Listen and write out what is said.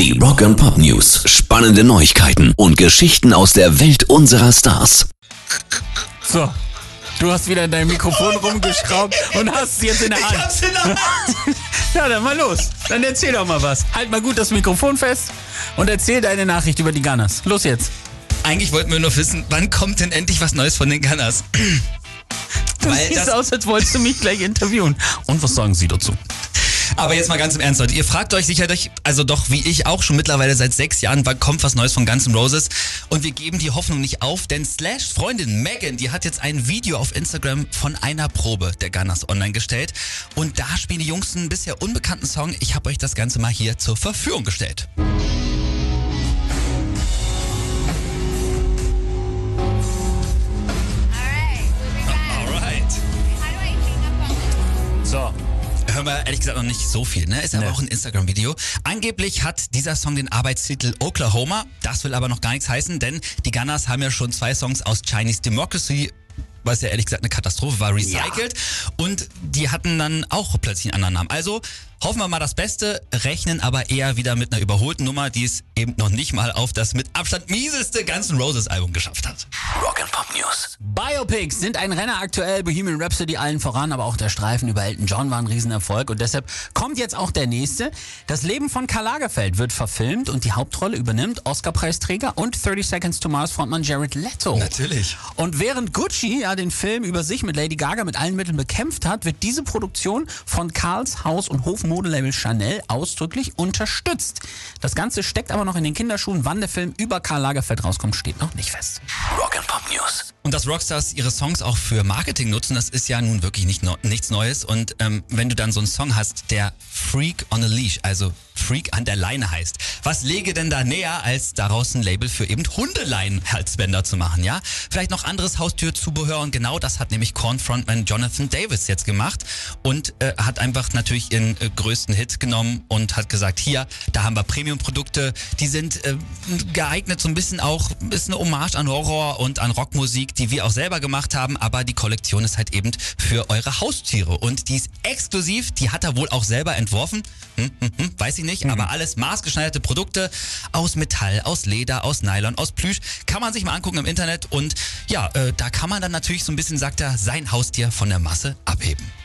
Die Rock and Pop News. Spannende Neuigkeiten und Geschichten aus der Welt unserer Stars. So. Du hast wieder dein Mikrofon rumgeschraubt und hast es jetzt in der Hand. Ich hab's in der Hand. Ja, dann mal los. Dann erzähl doch mal was. Halt mal gut das Mikrofon fest und erzähl deine Nachricht über die Gunners. Los jetzt. Eigentlich wollten wir nur wissen, wann kommt denn endlich was Neues von den Gunners? Du Weil siehst das- aus, als wolltest du mich gleich interviewen. Und was sagen Sie dazu? Aber jetzt mal ganz im Ernst, Leute. Ihr fragt euch sicherlich, also doch wie ich auch schon mittlerweile seit sechs Jahren, wann kommt was Neues von Guns N' Roses? Und wir geben die Hoffnung nicht auf, denn Slash Freundin Megan, die hat jetzt ein Video auf Instagram von einer Probe der Gunners online gestellt. Und da spielen die Jungs einen bisher unbekannten Song. Ich habe euch das Ganze mal hier zur Verfügung gestellt. Hören wir ehrlich gesagt noch nicht so viel, ne? Ist aber Nee. auch ein Instagram-Video. Angeblich hat dieser Song den Arbeitstitel Oklahoma. Das will aber noch gar nichts heißen, denn die Gunners haben ja schon zwei Songs aus Chinese Democracy was ja ehrlich gesagt eine Katastrophe war, recycelt. Und die hatten dann auch plötzlich einen anderen Namen. Also hoffen wir mal das Beste, rechnen aber eher wieder mit einer überholten Nummer, die es eben noch nicht mal auf das mit Abstand mieseste Guns N' Roses Album geschafft hat. Rock and Pop News. Biopics sind ein Renner aktuell, Bohemian Rhapsody allen voran, aber auch der Streifen über Elton John war ein Riesenerfolg und deshalb kommt jetzt auch der nächste. Das Leben von Karl Lagerfeld wird verfilmt und die Hauptrolle übernimmt Oscar-Preisträger und 30 Seconds to Mars Frontmann Jared Leto. Natürlich. Und während Gucci ja den Film über sich mit Lady Gaga mit allen Mitteln bekämpft hat, wird diese Produktion von Karls Haus- und Hofmodelabel Chanel ausdrücklich unterstützt. Das Ganze steckt aber noch in den Kinderschuhen. Wann der Film über Karl Lagerfeld rauskommt, steht noch nicht fest. Rock and Pop News. Und dass Rockstars ihre Songs auch für Marketing nutzen, das ist ja nun wirklich nicht no nichts Neues. Und ähm, wenn du dann so einen Song hast, der Freak on a Leash, also Freak an der Leine heißt, was lege denn da näher, als daraus ein Label für eben Hundeleinen-Halsbänder zu machen, ja? Vielleicht noch anderes Haustürzubehör und genau das hat nämlich Korn-Frontman Jonathan Davis jetzt gemacht und äh, hat einfach natürlich ihren äh, größten Hit genommen und hat gesagt, hier, da haben wir Premium-Produkte, die sind äh, geeignet so ein bisschen auch, ist eine Hommage an Horror und an Rockmusik, die wir auch selber gemacht haben, aber die Kollektion ist halt eben für eure Haustiere und die ist exklusiv, die hat er wohl auch selber entworfen, hm, hm, hm, weiß ich nicht, aber alles maßgeschneiderte Produkte aus Metall, aus Leder, aus Nylon, aus Plüsch, kann man sich mal angucken im Internet und ja, äh, da kann man dann natürlich so ein bisschen, sagt er, sein Haustier von der Masse abheben.